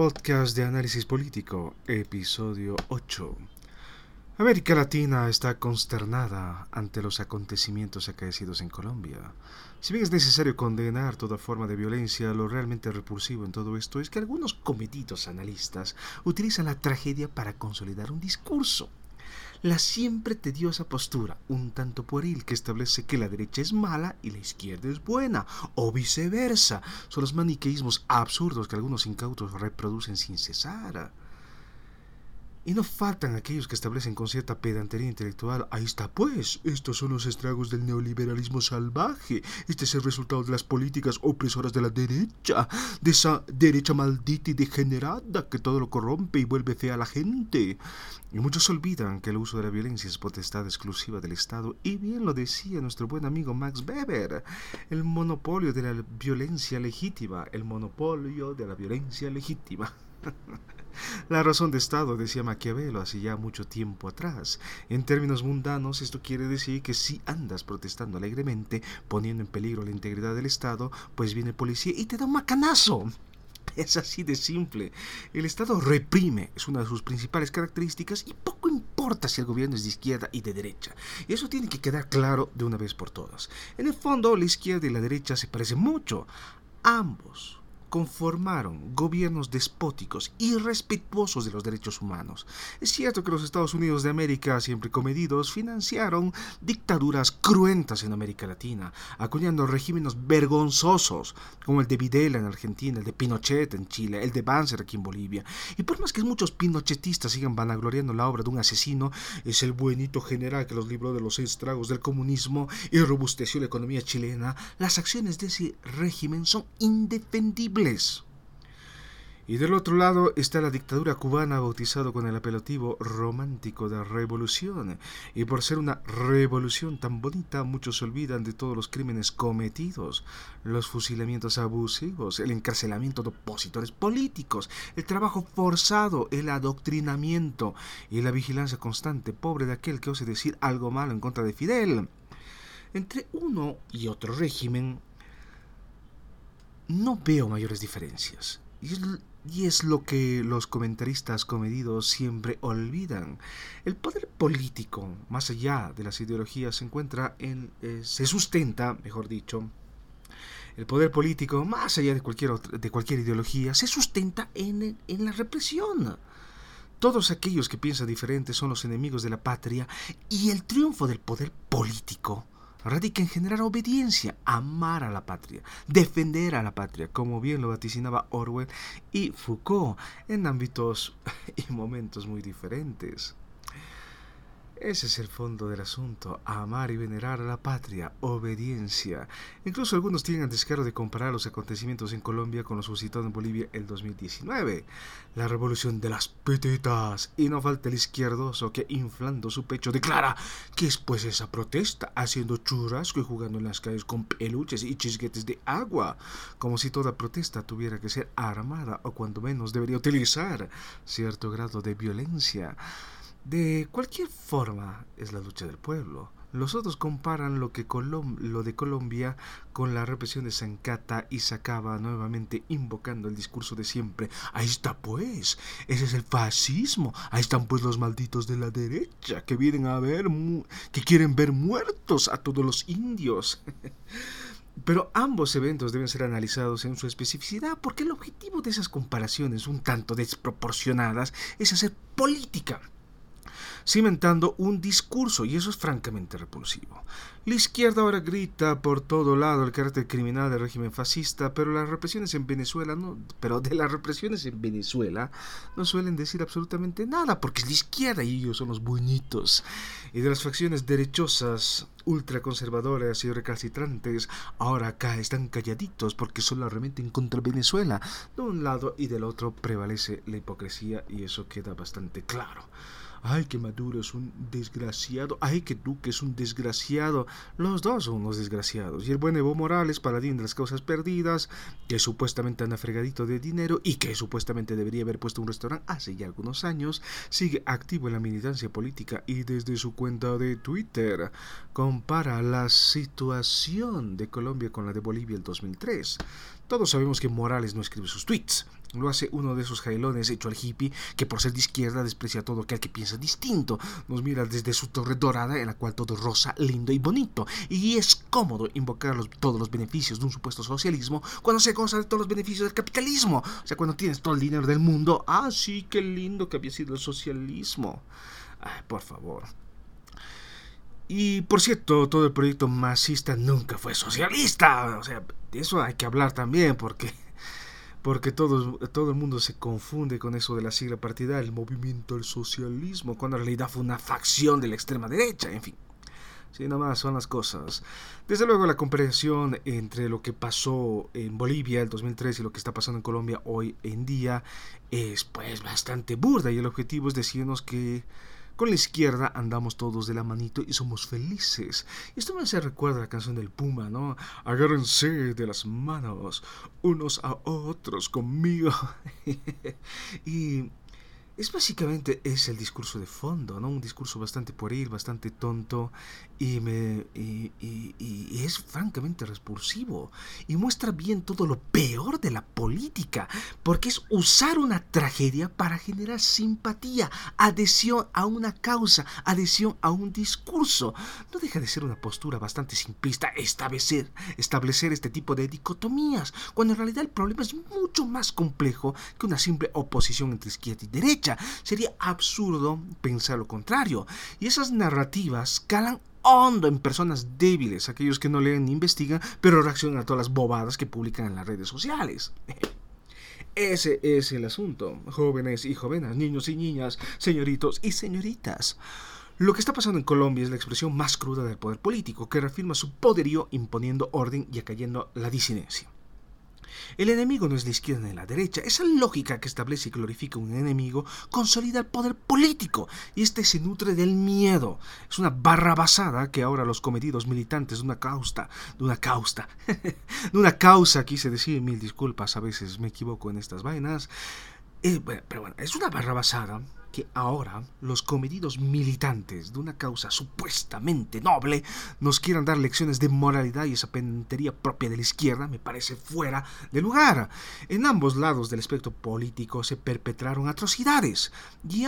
Podcast de Análisis Político, episodio 8. América Latina está consternada ante los acontecimientos acaecidos en Colombia. Si bien es necesario condenar toda forma de violencia, lo realmente repulsivo en todo esto es que algunos comedidos analistas utilizan la tragedia para consolidar un discurso la siempre tediosa postura, un tanto pueril, que establece que la derecha es mala y la izquierda es buena, o viceversa, son los maniqueísmos absurdos que algunos incautos reproducen sin cesar. Y no faltan aquellos que establecen con cierta pedantería intelectual, ahí está pues, estos son los estragos del neoliberalismo salvaje, este es el resultado de las políticas opresoras de la derecha, de esa derecha maldita y degenerada que todo lo corrompe y vuelve fea a la gente. Y muchos olvidan que el uso de la violencia es potestad exclusiva del Estado, y bien lo decía nuestro buen amigo Max Weber, el monopolio de la violencia legítima, el monopolio de la violencia legítima. La razón de Estado, decía Maquiavelo hace ya mucho tiempo atrás. En términos mundanos, esto quiere decir que si andas protestando alegremente, poniendo en peligro la integridad del Estado, pues viene policía y te da un macanazo. Es así de simple. El Estado reprime, es una de sus principales características y poco importa si el gobierno es de izquierda y de derecha. Y eso tiene que quedar claro de una vez por todas. En el fondo, la izquierda y la derecha se parecen mucho. Ambos conformaron gobiernos despóticos y respetuosos de los derechos humanos. Es cierto que los Estados Unidos de América, siempre comedidos, financiaron dictaduras cruentas en América Latina, acuñando regímenes vergonzosos, como el de Videla en Argentina, el de Pinochet en Chile, el de Banzer aquí en Bolivia. Y por más que muchos pinochetistas sigan vanagloriando la obra de un asesino, es el buenito general que los libró de los estragos del comunismo y robusteció la economía chilena, las acciones de ese régimen son indefendibles y del otro lado está la dictadura cubana bautizado con el apelativo romántico de revolución. Y por ser una revolución tan bonita, muchos se olvidan de todos los crímenes cometidos, los fusilamientos abusivos, el encarcelamiento de opositores políticos, el trabajo forzado, el adoctrinamiento y la vigilancia constante, pobre de aquel que ose decir algo malo en contra de Fidel. Entre uno y otro régimen no veo mayores diferencias. Y es, lo que los comentaristas comedidos siempre olvidan. El poder político, más allá de las ideologías, se encuentra en. Eh, se sustenta, mejor dicho. El poder político, más allá de cualquier, de cualquier ideología, se sustenta en, en la represión. Todos aquellos que piensan diferente son los enemigos de la patria y el triunfo del poder político radica en generar obediencia, amar a la patria, defender a la patria, como bien lo vaticinaba Orwell y Foucault en ámbitos y momentos muy diferentes. Ese es el fondo del asunto, amar y venerar a la patria, obediencia. Incluso algunos tienen el descaro de comparar los acontecimientos en Colombia con los suscitados en Bolivia el 2019. La revolución de las petetas. Y no falta el izquierdoso que, inflando su pecho, declara que es pues esa protesta, haciendo churrasco y jugando en las calles con peluches y chisguetes de agua. Como si toda protesta tuviera que ser armada o cuando menos debería utilizar cierto grado de violencia. De cualquier forma es la lucha del pueblo. Los otros comparan lo, que lo de Colombia con la represión de Zancata y se acaba nuevamente invocando el discurso de siempre. Ahí está pues, ese es el fascismo. Ahí están pues los malditos de la derecha que vienen a ver, que quieren ver muertos a todos los indios. Pero ambos eventos deben ser analizados en su especificidad porque el objetivo de esas comparaciones un tanto desproporcionadas es hacer política cimentando un discurso, y eso es francamente repulsivo. La izquierda ahora grita por todo lado el carácter criminal del régimen fascista, pero las represiones en Venezuela no, pero de las represiones en Venezuela no suelen decir absolutamente nada, porque es la izquierda y ellos son los buenitos. Y de las facciones derechosas, ultraconservadoras y recalcitrantes, ahora acá están calladitos porque son realmente en contra Venezuela. De un lado y del otro prevalece la hipocresía y eso queda bastante claro. Ay, que Maduro es un desgraciado. Ay, que Duque es un desgraciado. Los dos son unos desgraciados. Y el buen Evo Morales, paladín de las causas perdidas, que supuestamente anda fregadito de dinero y que supuestamente debería haber puesto un restaurante hace ya algunos años, sigue activo en la militancia política y desde su cuenta de Twitter compara la situación de Colombia con la de Bolivia el 2003. Todos sabemos que Morales no escribe sus tweets Lo hace uno de esos jailones hecho al hippie que por ser de izquierda desprecia todo aquel que piensa distinto. Nos mira desde su torre dorada en la cual todo rosa, lindo y bonito. Y es cómodo invocar todos los beneficios de un supuesto socialismo cuando se goza de todos los beneficios del capitalismo. O sea, cuando tienes todo el dinero del mundo. Ah, sí, qué lindo que había sido el socialismo. Por favor. Y por cierto, todo el proyecto masista nunca fue socialista. O sea, de eso hay que hablar también porque porque todo, todo el mundo se confunde con eso de la sigla partidaria, el movimiento del socialismo, cuando en realidad fue una facción de la extrema derecha, en fin. Sí, más son las cosas. Desde luego la comparación entre lo que pasó en Bolivia el 2003 y lo que está pasando en Colombia hoy en día es pues bastante burda y el objetivo es decirnos que con la izquierda andamos todos de la manito y somos felices. Esto me hace recuerda a la canción del Puma, ¿no? Agárrense de las manos unos a otros conmigo. y es básicamente es el discurso de fondo, ¿no? Un discurso bastante pueril, bastante tonto y, me, y, y, es francamente repulsivo y muestra bien todo lo peor de la política, porque es usar una tragedia para generar simpatía, adhesión a una causa, adhesión a un discurso. No deja de ser una postura bastante simplista establecer, establecer este tipo de dicotomías, cuando en realidad el problema es mucho más complejo que una simple oposición entre izquierda y derecha. Sería absurdo pensar lo contrario. Y esas narrativas calan hondo en personas débiles, aquellos que no leen ni investigan, pero reaccionan a todas las bobadas que publican en las redes sociales. Ese es el asunto, jóvenes y jóvenes, niños y niñas, señoritos y señoritas. Lo que está pasando en Colombia es la expresión más cruda del poder político, que reafirma su poderío imponiendo orden y acallando la disidencia. El enemigo no es la izquierda ni la derecha. Esa lógica que establece y glorifica un enemigo consolida el poder político y este se nutre del miedo. Es una barra basada que ahora los cometidos militantes de una causa, de una causa, de una causa, quise decir, mil disculpas, a veces me equivoco en estas vainas. Eh, pero bueno, es una barra basada que ahora los comedidos militantes de una causa supuestamente noble nos quieran dar lecciones de moralidad y esa pentería propia de la izquierda me parece fuera de lugar. En ambos lados del espectro político se perpetraron atrocidades y,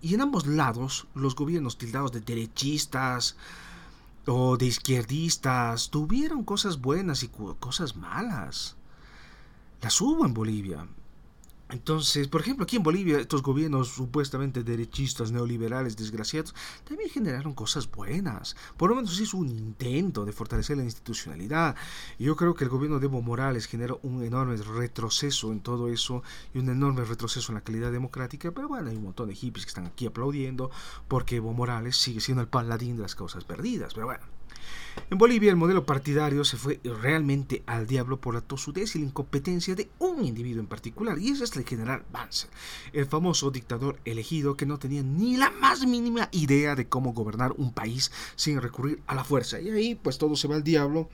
y en ambos lados los gobiernos tildados de derechistas o de izquierdistas tuvieron cosas buenas y cosas malas. Las hubo en Bolivia, entonces, por ejemplo, aquí en Bolivia, estos gobiernos supuestamente derechistas, neoliberales, desgraciados, también generaron cosas buenas. Por lo menos hizo un intento de fortalecer la institucionalidad. Y yo creo que el gobierno de Evo Morales generó un enorme retroceso en todo eso y un enorme retroceso en la calidad democrática. Pero bueno, hay un montón de hippies que están aquí aplaudiendo porque Evo Morales sigue siendo el paladín de las causas perdidas. Pero bueno. En Bolivia el modelo partidario se fue realmente al diablo por la tosudez y la incompetencia de un individuo en particular, y ese es el general Banzer, el famoso dictador elegido que no tenía ni la más mínima idea de cómo gobernar un país sin recurrir a la fuerza. Y ahí pues todo se va al diablo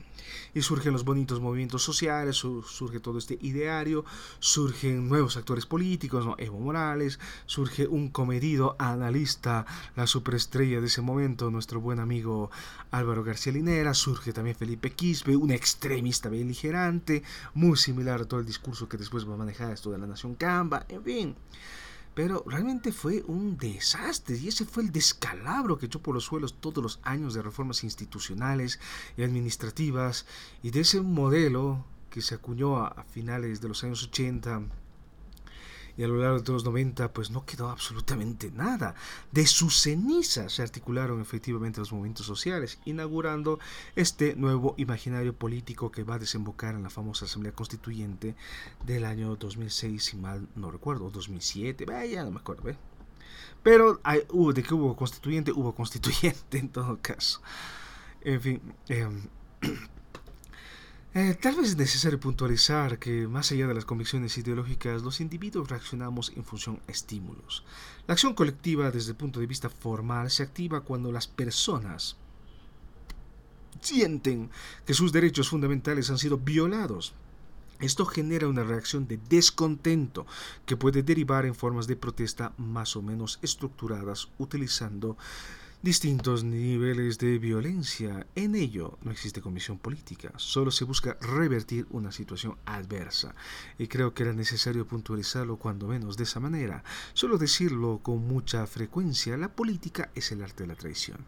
y surgen los bonitos movimientos sociales, surge todo este ideario, surgen nuevos actores políticos, Evo Morales, surge un comedido analista, la superestrella de ese momento, nuestro buen amigo Álvaro García Linera, surge también Felipe Quispe, un extremista beligerante, muy similar a todo el discurso que después va a manejar esto de la nación Camba, en fin. Pero realmente fue un desastre y ese fue el descalabro que echó por los suelos todos los años de reformas institucionales y administrativas y de ese modelo que se acuñó a, finales de los años 80 y a lo largo de los 90 pues no quedó absolutamente nada. De sus cenizas se articularon efectivamente los movimientos sociales, inaugurando este nuevo imaginario político que va a desembocar en la famosa Asamblea Constituyente del año 2006, si mal no recuerdo, 2007, vaya, no me acuerdo, ¿ve? Pero hay, de que hubo constituyente, hubo constituyente en todo caso. En fin, eh, Eh, tal vez es necesario puntualizar que, más allá de las convicciones ideológicas, los individuos reaccionamos en función a estímulos. La acción colectiva, desde el punto de vista formal, se activa cuando las personas sienten que sus derechos fundamentales han sido violados. Esto genera una reacción de descontento que puede derivar en formas de protesta más o menos estructuradas utilizando distintos niveles de violencia. En ello no existe comisión política, solo se busca revertir una situación adversa. Y creo que era necesario puntualizarlo cuando menos de esa manera. Solo decirlo con mucha frecuencia, la política es el arte de la traición.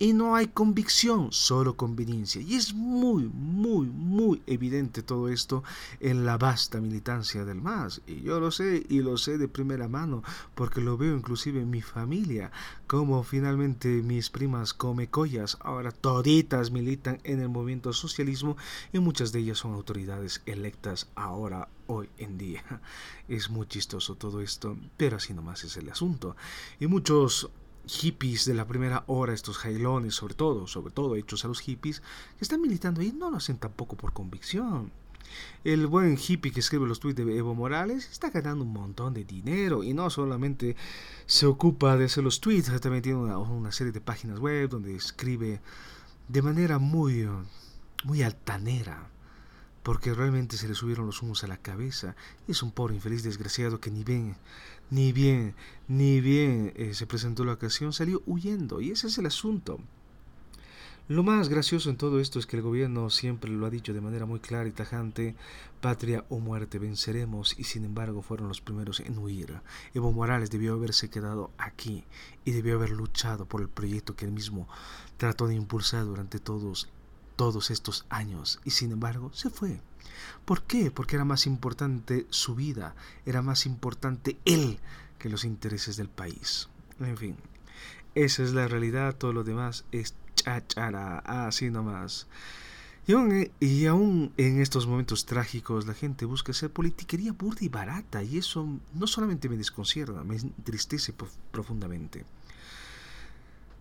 Y no hay convicción, solo conveniencia. Y es muy, muy, muy evidente todo esto en la vasta militancia del MAS. Y yo lo sé, y lo sé de primera mano, porque lo veo inclusive en mi familia, como finalmente mis primas come collas, ahora toditas militan en el movimiento socialismo y muchas de ellas son autoridades electas ahora, hoy en día. Es muy chistoso todo esto, pero así nomás es el asunto. Y muchos hippies de la primera hora, estos jailones, sobre todo, sobre todo hechos a los hippies, que están militando y no lo hacen tampoco por convicción. El buen hippie que escribe los tweets de Evo Morales está ganando un montón de dinero y no solamente se ocupa de hacer los tweets, también tiene una, una serie de páginas web donde escribe de manera muy, muy altanera porque realmente se le subieron los humos a la cabeza. Y es un pobre infeliz desgraciado que ni bien, ni bien, ni bien eh, se presentó la ocasión, salió huyendo. Y ese es el asunto. Lo más gracioso en todo esto es que el gobierno siempre lo ha dicho de manera muy clara y tajante, patria o muerte venceremos, y sin embargo fueron los primeros en huir. Evo Morales debió haberse quedado aquí y debió haber luchado por el proyecto que él mismo trató de impulsar durante todos todos estos años y sin embargo se fue. ¿Por qué? Porque era más importante su vida, era más importante él que los intereses del país. En fin, esa es la realidad, todo lo demás es chachara, así nomás. Y aún, y aún en estos momentos trágicos la gente busca hacer politiquería burda y barata y eso no solamente me desconcierta, me entristece profundamente.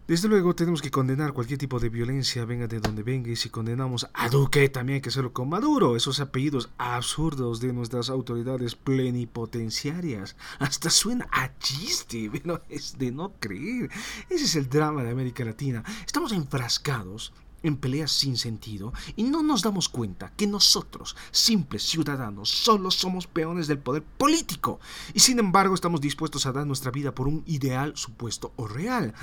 Desde luego tenemos que condenar cualquier tipo de violencia, venga de donde venga, y si condenamos a Duque también hay que hacerlo con Maduro, esos apellidos absurdos de nuestras autoridades plenipotenciarias. Hasta suena a chiste, pero es de no creer. Ese es el drama de América Latina. Estamos enfrascados en peleas sin sentido y no nos damos cuenta que nosotros, simples ciudadanos, solo somos peones del poder político y sin embargo estamos dispuestos a dar nuestra vida por un ideal supuesto o real.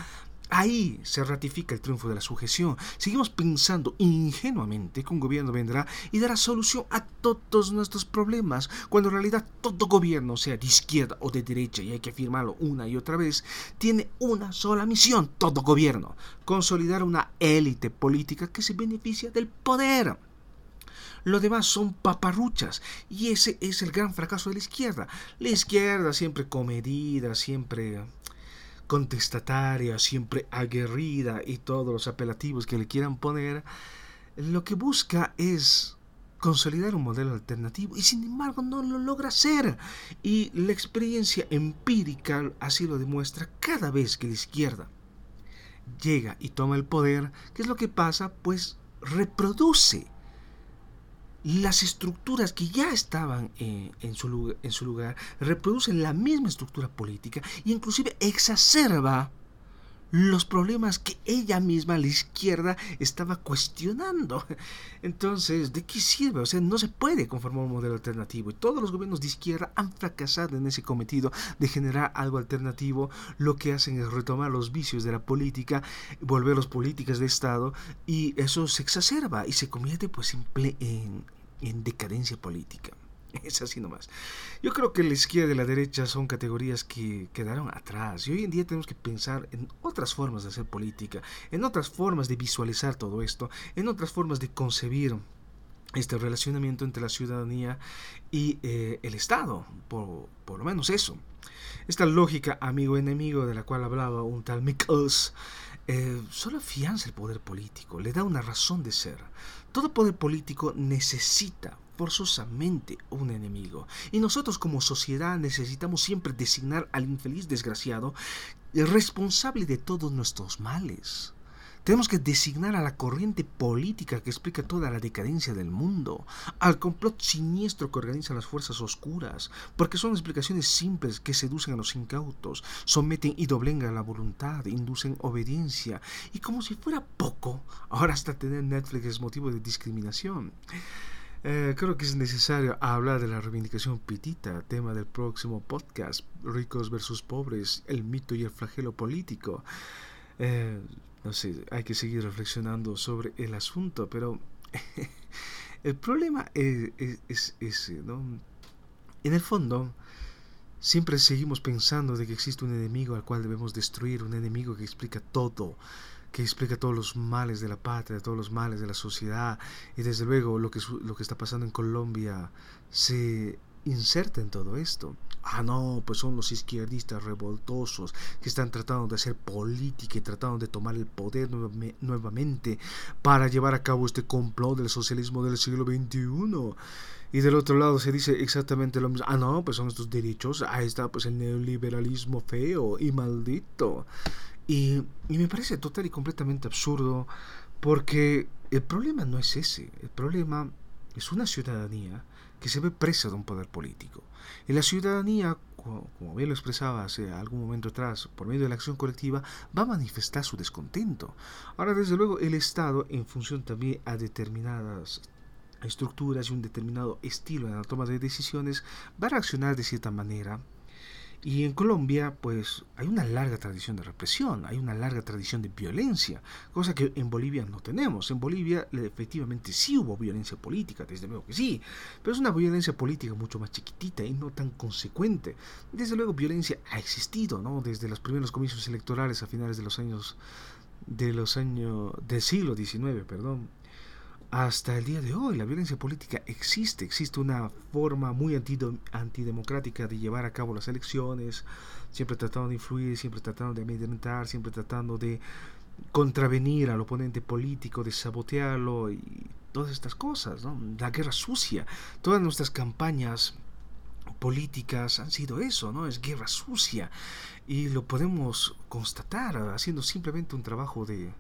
Ahí se ratifica el triunfo de la sujeción. Seguimos pensando ingenuamente que un gobierno vendrá y dará solución a todos nuestros problemas, cuando en realidad todo gobierno, sea de izquierda o de derecha, y hay que afirmarlo una y otra vez, tiene una sola misión, todo gobierno, consolidar una élite política que se beneficia del poder. Lo demás son paparruchas. Y ese es el gran fracaso de la izquierda. La izquierda siempre comedida, siempre contestataria, siempre aguerrida y todos los apelativos que le quieran poner, lo que busca es consolidar un modelo alternativo y sin embargo no lo logra hacer. Y la experiencia empírica así lo demuestra cada vez que la izquierda llega y toma el poder, ¿qué es lo que pasa? Pues reproduce las estructuras que ya estaban eh, en, su lugar, en, su lugar, reproducen la misma estructura política e inclusive exacerba los problemas que ella misma, la izquierda, estaba cuestionando. Entonces, ¿de qué sirve? O sea, no se puede conformar un modelo alternativo. Y todos los gobiernos de izquierda han fracasado en ese cometido de generar algo alternativo. Lo que hacen es retomar los vicios de la política, volverlos políticas de Estado, y eso se exacerba y se convierte pues en, en, en decadencia política. Es así nomás. Yo creo que la izquierda y la derecha son categorías que quedaron atrás y hoy en día tenemos que pensar en otras formas de hacer política, en otras formas de visualizar todo esto, en otras formas de concebir este relacionamiento entre la ciudadanía y eh, el Estado, por, por, lo menos eso. Esta lógica amigo-enemigo de la cual hablaba un tal Mikkels, eh, solo afianza el poder político, le da una razón de ser. Todo poder político necesita forzosamente un enemigo. Y nosotros como sociedad necesitamos siempre designar al infeliz desgraciado responsable de todos nuestros males. Tenemos que designar a la corriente política que explica toda la decadencia del mundo, al complot siniestro que organizan las fuerzas oscuras, porque son explicaciones simples que seducen a los incautos, someten y doblengan la voluntad, inducen obediencia, y como si fuera poco, ahora hasta tener Netflix es motivo de discriminación. Eh, creo que es necesario hablar de la reivindicación pitita, tema del próximo podcast, ricos versus pobres, el mito y el flagelo político. Eh, no sé, hay que seguir reflexionando sobre el asunto, pero el problema es, ese, ¿no? En el fondo, siempre seguimos pensando de que existe un enemigo al cual debemos destruir, un enemigo que explica todo, que explica todos los males de la patria, todos los males de la sociedad, y desde luego lo que, lo que está pasando en Colombia se inserta en todo esto. Ah, no, pues son los izquierdistas revoltosos que están tratando de hacer política y tratando de tomar el poder nuevamente para llevar a cabo este complot del socialismo del siglo XXI. Y del otro lado se dice exactamente lo mismo. Ah, no, pues son estos derechos. Ahí está, pues el neoliberalismo feo y maldito. Y, me parece total y completamente absurdo porque el problema no es ese. El problema es una ciudadanía que se ve presa de un poder político. Y la ciudadanía, como bien lo expresaba hace algún momento atrás, por medio de la acción colectiva, va a manifestar su descontento. Ahora, desde luego, el Estado, en función también a determinadas estructuras y un determinado estilo en la toma de decisiones, va a reaccionar de cierta manera y en Colombia, pues hay una larga tradición de represión, hay una larga tradición de violencia, cosa que en Bolivia no tenemos. En Bolivia efectivamente sí hubo violencia política, desde luego que sí, pero es una violencia política mucho más chiquitita y no tan consecuente. Desde luego violencia ha existido, ¿no? Desde los primeros comicios electorales a finales de los años de los años del siglo XIX, perdón, hasta el día de hoy la violencia política existe, existe una forma muy antidemocrática de llevar a cabo las elecciones, siempre tratando de influir, siempre tratando de amedrentar, siempre tratando de contravenir al oponente político, de sabotearlo y todas estas cosas, ¿no? La guerra sucia, todas nuestras campañas políticas han sido eso, ¿no? Es guerra sucia y lo podemos constatar haciendo simplemente un trabajo de,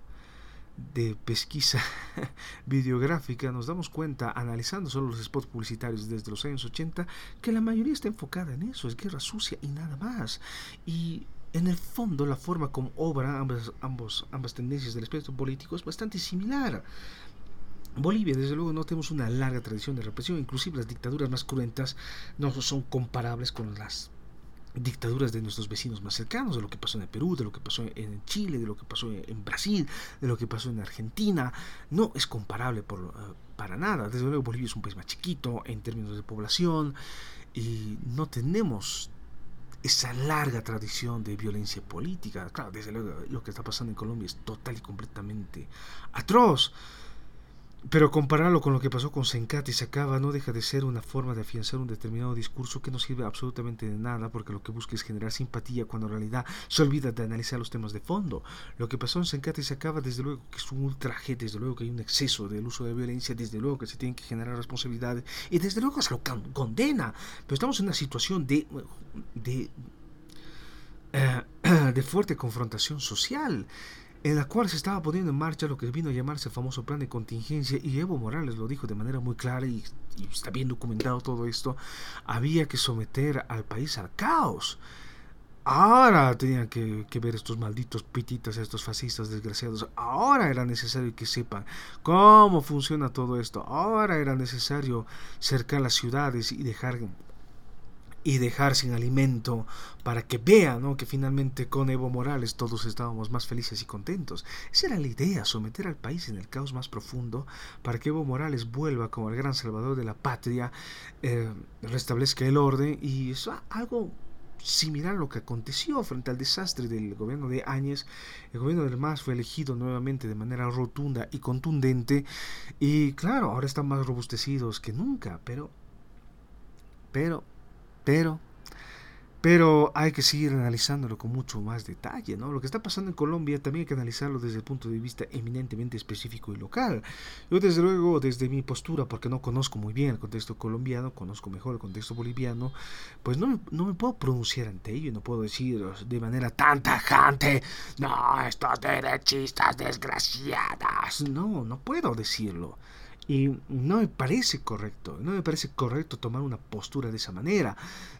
de pesquisa videográfica nos damos cuenta, analizando solo los spots publicitarios desde los años 80, que la mayoría está enfocada en eso, es guerra sucia y nada más. Y en el fondo la forma como obra ambas, ambos, ambas tendencias del espectro político es bastante similar. Bolivia, desde luego, no tenemos una larga tradición de represión, inclusive las dictaduras más cruentas no son comparables con las dictaduras de nuestros vecinos más cercanos, de lo que pasó en Perú, de lo que pasó en Chile, de lo que pasó en Brasil, de lo que pasó en Argentina, no es comparable eh, para nada. Desde luego Bolivia es un país más chiquito en términos de población y no tenemos esa larga tradición de violencia política. Claro, desde luego lo que está pasando en Colombia es total y completamente atroz. Pero compararlo con lo que pasó con Sencat y Sacaba no deja de ser una forma de afianzar un determinado discurso que no sirve absolutamente de nada porque lo que busca es generar simpatía cuando en realidad se olvida de analizar los temas de fondo. Lo que pasó en Sencat y Sacaba desde luego que es un ultraje, desde luego que hay un exceso del uso de violencia, desde luego que se tienen que generar responsabilidades y desde luego se lo condena. Pero estamos en una situación de, de, eh, de fuerte confrontación social en la cual se estaba poniendo en marcha lo que vino a llamarse el famoso plan de contingencia, y Evo Morales lo dijo de manera muy clara, y, está bien documentado todo esto, había que someter al país al caos. Ahora tenían que, que, ver estos malditos pititas, estos fascistas desgraciados. Ahora era necesario que sepan cómo funciona todo esto. Ahora era necesario cercar las ciudades y dejar y dejar sin alimento para que vean que finalmente con Evo Morales todos estábamos más felices y contentos. Esa era la idea, someter al país en el caos más profundo para que Evo Morales vuelva como el gran salvador de la patria, eh, restablezca el orden y eso algo similar a lo que aconteció frente al desastre del gobierno de Áñez. El gobierno del MAS fue elegido nuevamente de manera rotunda y contundente y claro, ahora están más robustecidos que nunca, pero pero pero, pero hay que seguir analizándolo con mucho más detalle, ¿no? Lo que está pasando en Colombia también hay que analizarlo desde el punto de vista eminentemente específico y local. Yo desde luego, desde mi postura, porque no conozco muy bien el contexto colombiano, conozco mejor el contexto boliviano, pues no no me puedo pronunciar ante ello, no puedo decir de manera tan tajante, no, estos derechistas desgraciadas. No, no puedo decirlo. Y no me parece correcto, no me parece correcto tomar una postura de esa manera,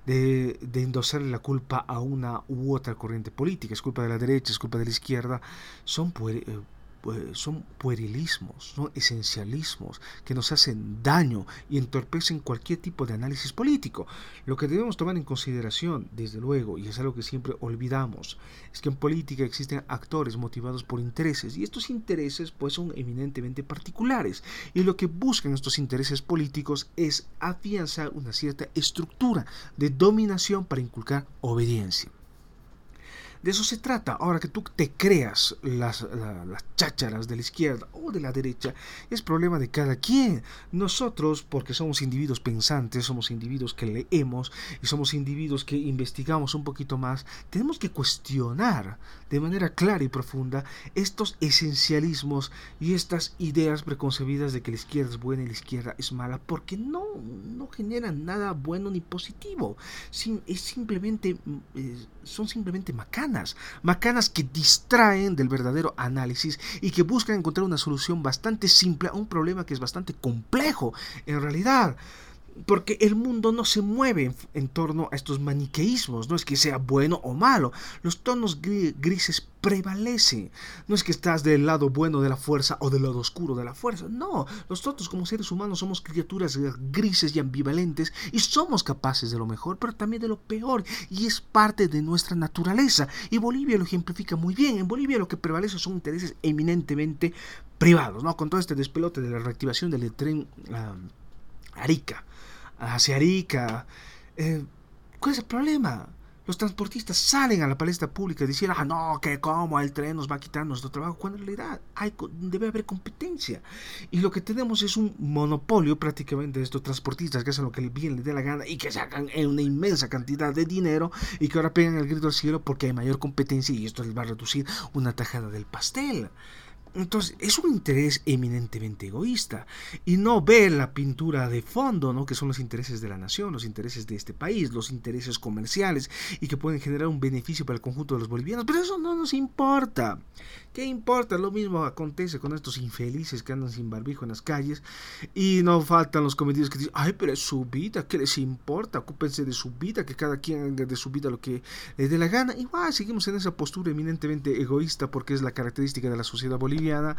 de, de endosarle la culpa a una u otra corriente política, es culpa de la derecha, es culpa de la izquierda, son eh, pues, son puerilismos, son esencialismos que nos hacen daño y entorpecen cualquier tipo de análisis político. Lo que debemos tomar en consideración, desde luego, y es algo que siempre olvidamos, es que en política existen actores motivados por intereses y estos intereses pues son eminentemente particulares y lo que buscan estos intereses políticos es afianzar una cierta estructura de dominación para inculcar obediencia. De eso se trata. Ahora que tú te creas las, las chácharas de la izquierda o de la derecha, es problema de cada quien. Nosotros, porque somos individuos pensantes, somos individuos que leemos y somos individuos que investigamos un poquito más, tenemos que cuestionar de manera clara y profunda estos esencialismos y estas ideas preconcebidas de que la izquierda es buena y la izquierda es mala, porque no, no generan nada bueno ni positivo. es simplemente, mm, son simplemente macanas macanas, que distraen del verdadero análisis y que buscan encontrar una solución bastante simple a un problema que es bastante complejo en realidad porque el mundo no se mueve en, torno a estos maniqueísmos, no es que sea bueno o malo, los tonos grises prevalecen, no es que estás del lado bueno de la fuerza o del lado oscuro de la fuerza, no, nosotros como seres humanos somos criaturas grises y ambivalentes y somos capaces de lo mejor, pero también de lo peor, y es parte de nuestra naturaleza, y Bolivia lo ejemplifica muy bien, en Bolivia lo que prevalece son intereses eminentemente privados, ¿no? Con todo este despelote de la reactivación del tren ah, Arica, hacia Arica. Eh, ¿Cuál es el problema? Los transportistas salen a la palestra pública diciendo, ah, no, que cómo el tren nos va a quitar nuestro trabajo, cuando en realidad hay, debe haber competencia. Y lo que tenemos es un monopolio prácticamente de estos transportistas que hacen lo que bien les dé la gana y que sacan una inmensa cantidad de dinero y que ahora pegan el grito al cielo porque hay mayor competencia y esto les va a reducir una tajada del pastel. Entonces, es un interés eminentemente egoísta y no ve la pintura de fondo, ¿no? que son los intereses de la nación, los intereses de este país, los intereses comerciales y que pueden generar un beneficio para el conjunto de los bolivianos. Pero eso no nos importa. ¿Qué importa? Lo mismo acontece con estos infelices que andan sin barbijo en las calles y no faltan los comedidos que dicen, ay, pero es su vida, ¿qué les importa? Ocúpense de su vida, que cada quien haga de su vida lo que le dé la gana. Igual seguimos en esa postura eminentemente egoísta porque es la característica de la sociedad boliviana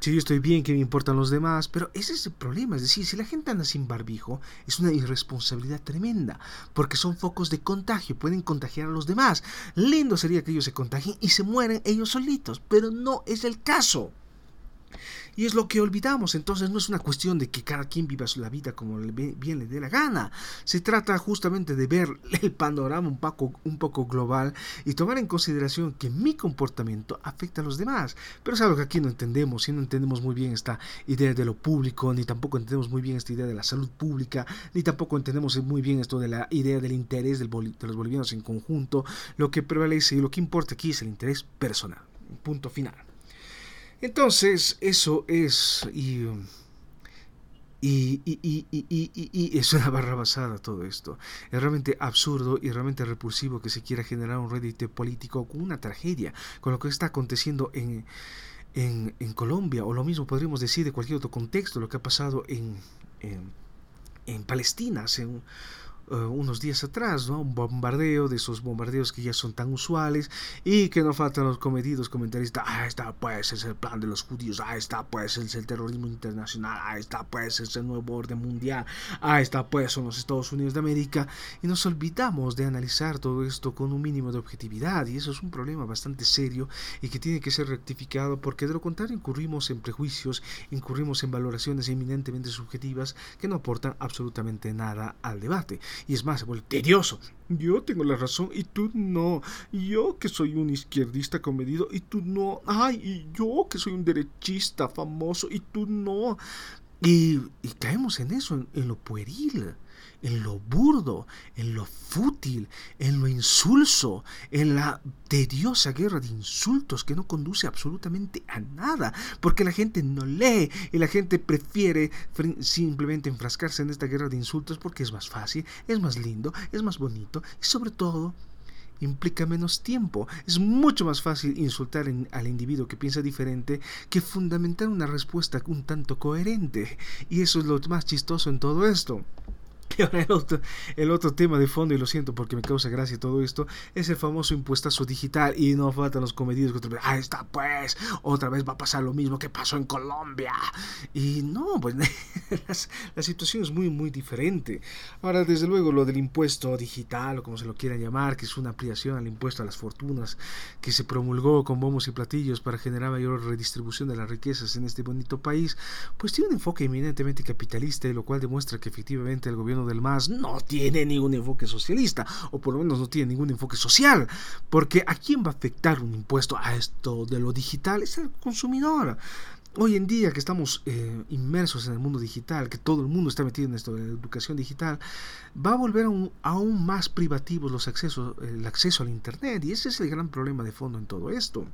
si yo estoy bien, que me importan los demás? Pero ese es el problema, es decir, si la gente anda sin barbijo, es una irresponsabilidad tremenda, porque son focos de contagio, pueden contagiar a los demás. Lindo sería que ellos se contagien y se mueren ellos solitos, pero no es el caso. Y es lo que olvidamos. Entonces no es una cuestión de que cada quien viva la vida como bien le dé la gana. Se trata justamente de ver el panorama un poco, un poco global y tomar en consideración que mi comportamiento afecta a los demás. Pero es algo que aquí no entendemos y no entendemos muy bien esta idea de lo público, ni tampoco entendemos muy bien esta idea de la salud pública, ni tampoco entendemos muy bien esto de la idea del interés de los bolivianos en conjunto. Lo que prevalece y lo que importa aquí es el interés personal. Punto final. Entonces, eso es... Y, y, y, y, es una barra basada todo esto. Es realmente absurdo y realmente repulsivo que se quiera generar un rédito político con una tragedia, con lo que está aconteciendo en, en, en, Colombia, o lo mismo podríamos decir de cualquier otro contexto, lo que ha pasado en, en, en Palestina eh, unos días atrás, ¿no? Un bombardeo de esos bombardeos que ya son tan usuales y que no faltan los comedidos comentaristas, ah, está pues es el plan de los judíos, ah, está pues es el terrorismo internacional, ah, está pues es el nuevo orden mundial, ah, está pues son los Estados Unidos de América y nos olvidamos de analizar todo esto con un mínimo de objetividad y eso es un problema bastante serio y que tiene que ser rectificado porque de lo contrario incurrimos en prejuicios, incurrimos en valoraciones eminentemente subjetivas que no aportan absolutamente nada al debate. Y es más, se. Yo tengo la razón y tú no. Yo que soy un izquierdista comedido y tú no. Ay, y yo que soy un derechista famoso y tú no. Y, caemos en eso, en lo pueril en lo burdo, en lo fútil, en lo insulso, en la tediosa guerra de insultos que no conduce absolutamente a nada, porque la gente no lee y la gente prefiere simplemente enfrascarse en esta guerra de insultos porque es más fácil, es más lindo, es más bonito y sobre todo implica menos tiempo. Es mucho más fácil insultar al individuo que piensa diferente que fundamentar una respuesta un tanto coherente. Y eso es lo más chistoso en todo esto El otro, el otro tema de fondo, y lo siento porque me causa gracia todo esto, es el famoso impuestazo digital. Y no faltan los comedidos que otra vez, ah, está pues, otra vez va a pasar lo mismo que pasó en Colombia. Y no, pues la situación es muy, muy diferente. Ahora, desde luego, lo del impuesto digital, o como se lo quieran llamar, que es una ampliación al impuesto a las fortunas, que se promulgó con bombos y platillos para generar mayor redistribución de las riquezas en este bonito país, pues tiene un enfoque eminentemente capitalista, lo cual demuestra que efectivamente el gobierno del MAS no tiene ningún enfoque socialista, o por lo menos no tiene ningún enfoque social, porque ¿a quién va a afectar un impuesto a esto de lo digital? Es el consumidor. Hoy en día que estamos eh, inmersos en el mundo digital, que todo el mundo está metido en esto de la educación digital, va a volver aún, aún más privativos los accesos, el acceso al Internet. Y ese es el gran problema de fondo en todo esto.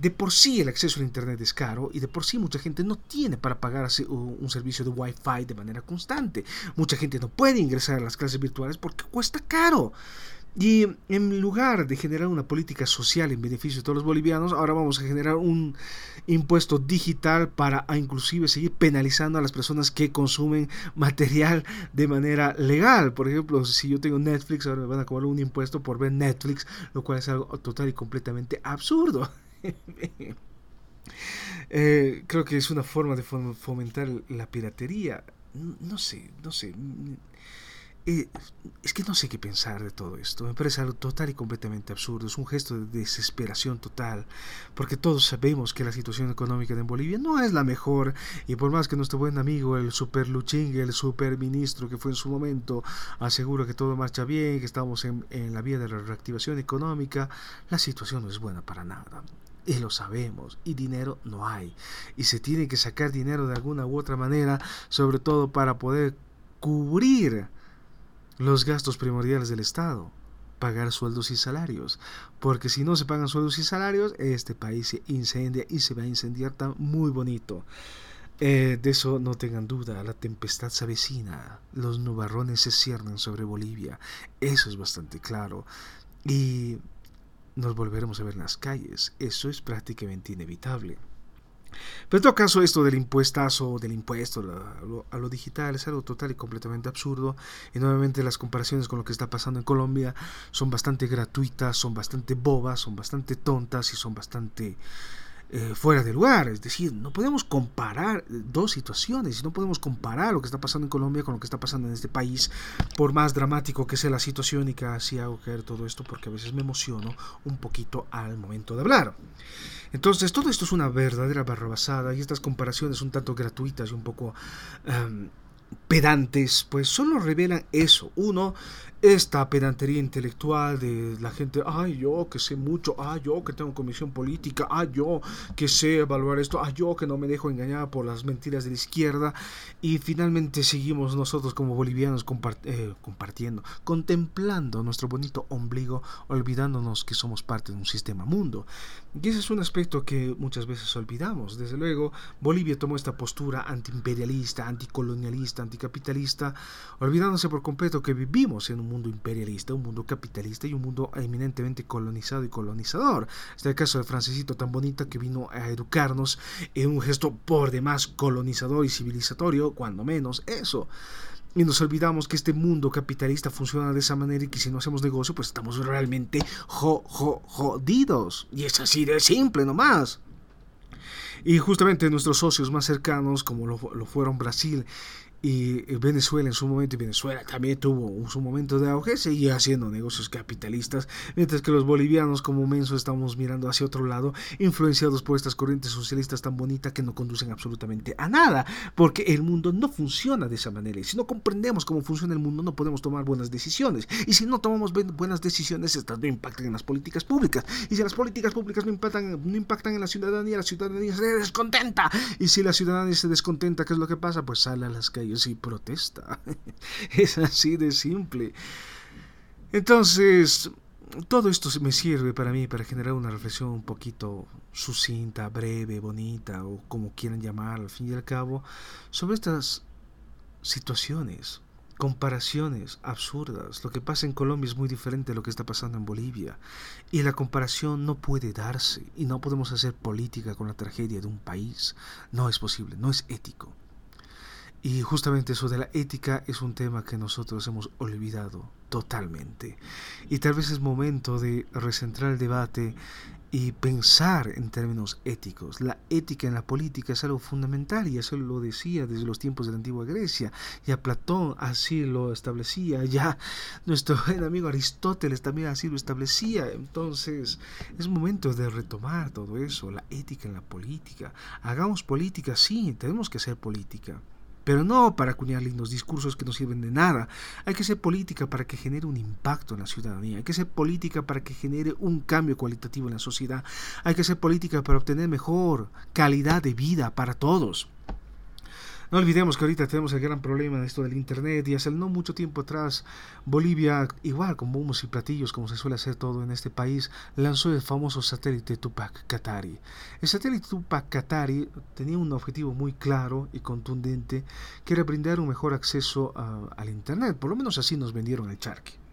De por sí el acceso al Internet es caro y de por sí mucha gente no tiene para pagar un servicio de Wi-Fi de manera constante. Mucha gente no puede ingresar a las clases virtuales porque cuesta caro. Y en lugar de generar una política social en beneficio de todos los bolivianos, ahora vamos a generar un impuesto digital para inclusive seguir penalizando a las personas que consumen material de manera legal. Por ejemplo, si yo tengo Netflix, ahora me van a cobrar un impuesto por ver Netflix, lo cual es algo total y completamente absurdo. Eh, creo que es una forma de fomentar la piratería. No sé, no sé. Eh, es que no sé qué pensar de todo esto. Me parece algo total y completamente absurdo. Es un gesto de desesperación total. Porque todos sabemos que la situación económica en Bolivia no es la mejor. Y por más que nuestro buen amigo, el super Luching, el super ministro que fue en su momento, asegura que todo marcha bien, que estamos en la vía de la reactivación económica, la situación no es buena para nada. Y lo sabemos. Y dinero no hay. Y se tiene que sacar dinero de alguna u otra manera, sobre todo para poder cubrir los gastos primordiales del Estado, pagar sueldos y salarios, porque si no se pagan sueldos y salarios, este país se incendia y se va a incendiar tan muy bonito. Eh, de eso no tengan duda, la tempestad se avecina, los nubarrones se ciernen sobre Bolivia, eso es bastante claro, y nos volveremos a ver en las calles, eso es prácticamente inevitable. Pero en todo caso, esto del impuestazo, del impuesto a lo, digital es algo total y completamente absurdo. Y nuevamente las comparaciones con lo que está pasando en Colombia son bastante gratuitas, son bastante bobas, son bastante tontas y son bastante eh, fuera de lugar. Es decir, no podemos comparar dos situaciones, no podemos comparar lo que está pasando en Colombia con lo que está pasando en este país, por más dramático que sea la situación y que así hago caer todo esto, porque a veces me emociono un poquito al momento de hablar. Entonces, todo esto es una verdadera barrabasada y estas comparaciones un tanto gratuitas y un poco em, pedantes, pues solo revelan eso. Uno, esta pedantería intelectual de la gente, ay, yo que sé mucho, ay, yo que tengo comisión política, ay, yo que sé evaluar esto, ay, yo que no me dejo engañar por las mentiras de la izquierda, y finalmente seguimos nosotros como bolivianos eh, compartiendo, contemplando nuestro bonito ombligo, olvidándonos que somos parte de un sistema mundo. Y ese es un aspecto que muchas veces olvidamos. Desde luego, Bolivia tomó esta postura antiimperialista, anticolonialista, anticapitalista, olvidándose por completo que vivimos en un mundo imperialista, un mundo capitalista y un mundo eminentemente colonizado y colonizador. Este es el caso de Francesito tan bonita que vino a educarnos en un gesto por demás colonizador y civilizatorio, cuando menos eso. Y nos olvidamos que este mundo capitalista funciona de esa manera y que si no hacemos negocio, pues estamos realmente jodidos. Y es así de simple nomás. Y justamente nuestros socios más cercanos, como lo, lo fueron Brasil y Venezuela en su momento, y Venezuela también tuvo su momento de auge, seguía haciendo negocios capitalistas, mientras que los bolivianos como menso estamos mirando hacia otro lado, influenciados por estas corrientes socialistas tan bonitas que no conducen absolutamente a nada, porque el mundo no funciona de esa manera, y si no comprendemos cómo funciona el mundo no podemos tomar buenas decisiones, y si no tomamos buenas decisiones, estas no impactan en las políticas públicas, y si las políticas públicas no impactan, no impactan en la ciudadanía, la ciudadanía se descontenta, y si la ciudadanía se descontenta, ¿qué es lo que pasa? Pues sale a las calles y protesta. es así de simple. Entonces, todo esto me sirve para mí para generar una reflexión un poquito sucinta, breve, bonita o como quieran llamar al fin y al cabo sobre estas situaciones, comparaciones absurdas. Lo que pasa en Colombia es muy diferente a lo que está pasando en Bolivia y la comparación no puede darse y no podemos hacer política con la tragedia de un país. No es posible, no es ético. Y justamente eso de la ética es un tema que nosotros hemos olvidado totalmente. Y tal vez es momento de recentrar el debate y pensar en términos éticos. La ética en la política es algo fundamental y eso lo decía desde los tiempos de la antigua Grecia. Ya Platón así lo establecía, ya nuestro buen amigo Aristóteles también así lo establecía. Entonces es momento de retomar todo eso, la ética en la política. Hagamos política, sí, tenemos que hacer política pero no para acuñar lindos discursos que no sirven de nada. Hay que hacer política para que genere un impacto en la ciudadanía, hay que hacer política para que genere un cambio cualitativo en la sociedad, hay que hacer política para obtener mejor calidad de vida para todos. No olvidemos que ahorita tenemos el gran problema de esto del Internet y hace no mucho tiempo atrás Bolivia, igual con bombos y platillos como se suele hacer todo en este país, lanzó el famoso satélite Tupac Katari. El satélite Tupac Katari tenía un objetivo muy claro y contundente que era brindar un mejor acceso al Internet, por lo menos así nos vendieron el charque.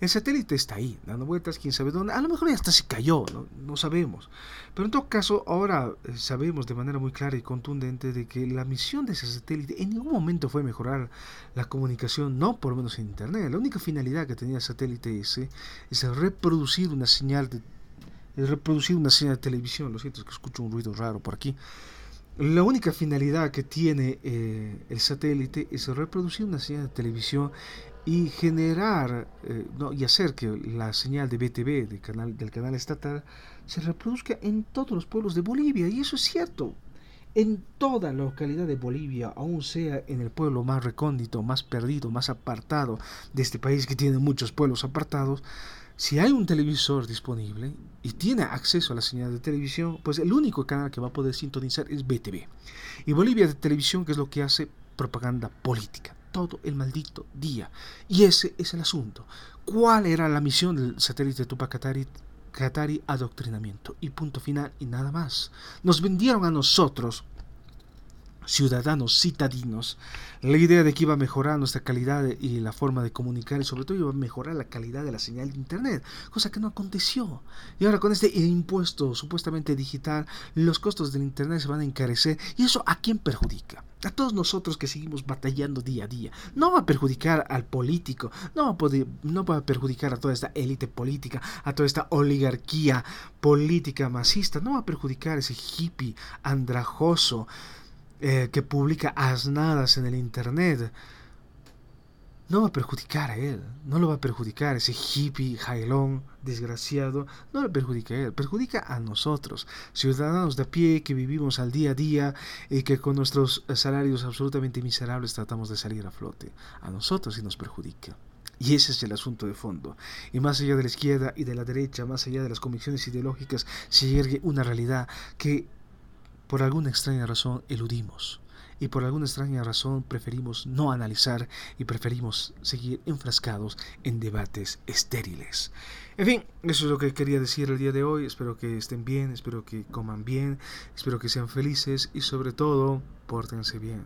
El satélite está ahí, dando vueltas, quién sabe dónde. A lo mejor ya hasta se cayó, no, sabemos. Pero en todo caso, ahora eh, sabemos de manera muy clara y contundente de que la misión de ese satélite en ningún momento fue mejorar la comunicación, no por lo menos en Internet. La única finalidad que tenía el satélite ese es reproducir una señal de, reproducir una señal de televisión. Lo siento, es que escucho un ruido raro por aquí. La única finalidad que tiene eh, el satélite es reproducir una señal de televisión y generar eh, no, y hacer que la señal de BTV del canal, del canal estatal se reproduzca en todos los pueblos de Bolivia. Y eso es cierto. En toda la localidad de Bolivia, aún sea en el pueblo más recóndito, más perdido, más apartado de este país que tiene muchos pueblos apartados, si hay un televisor disponible y tiene acceso a la señal de televisión, pues el único canal que va a poder sintonizar es BTV. Y Bolivia de Televisión, que es lo que hace propaganda política todo el maldito día. Y ese es el asunto. ¿Cuál era la misión del satélite Tupac Katari? Adoctrinamiento y punto final y nada más. Nos vendieron a nosotros ciudadanos citadinos, la idea de que iba a mejorar nuestra calidad y la forma de comunicar y sobre todo iba a mejorar la calidad de la señal de Internet, cosa que no aconteció. Y ahora con este impuesto supuestamente digital, los costos del Internet se van a encarecer y eso a quién perjudica? A todos nosotros que seguimos batallando día a día. No va a perjudicar al político, no va a, poder, no va a perjudicar a toda esta élite política, a toda esta oligarquía política masista, no va a perjudicar a ese hippie andrajoso eh, que publica asnadas en el Internet, no va a perjudicar a él, no lo va a perjudicar ese hippie, jailón, desgraciado, no lo perjudica a él, perjudica a nosotros, ciudadanos de a pie que vivimos al día a día y que con nuestros salarios absolutamente miserables tratamos de salir a flote. A nosotros sí nos perjudica. Y ese es el asunto de fondo. Y más allá de la izquierda y de la derecha, más allá de las convicciones ideológicas, se yergue una realidad que por alguna extraña razón eludimos y por alguna extraña razón preferimos no analizar y preferimos seguir enfrascados en debates estériles. En fin, eso es lo que quería decir el día de hoy. Espero que estén bien, espero que coman bien, espero que sean felices y sobre todo, pórtense bien.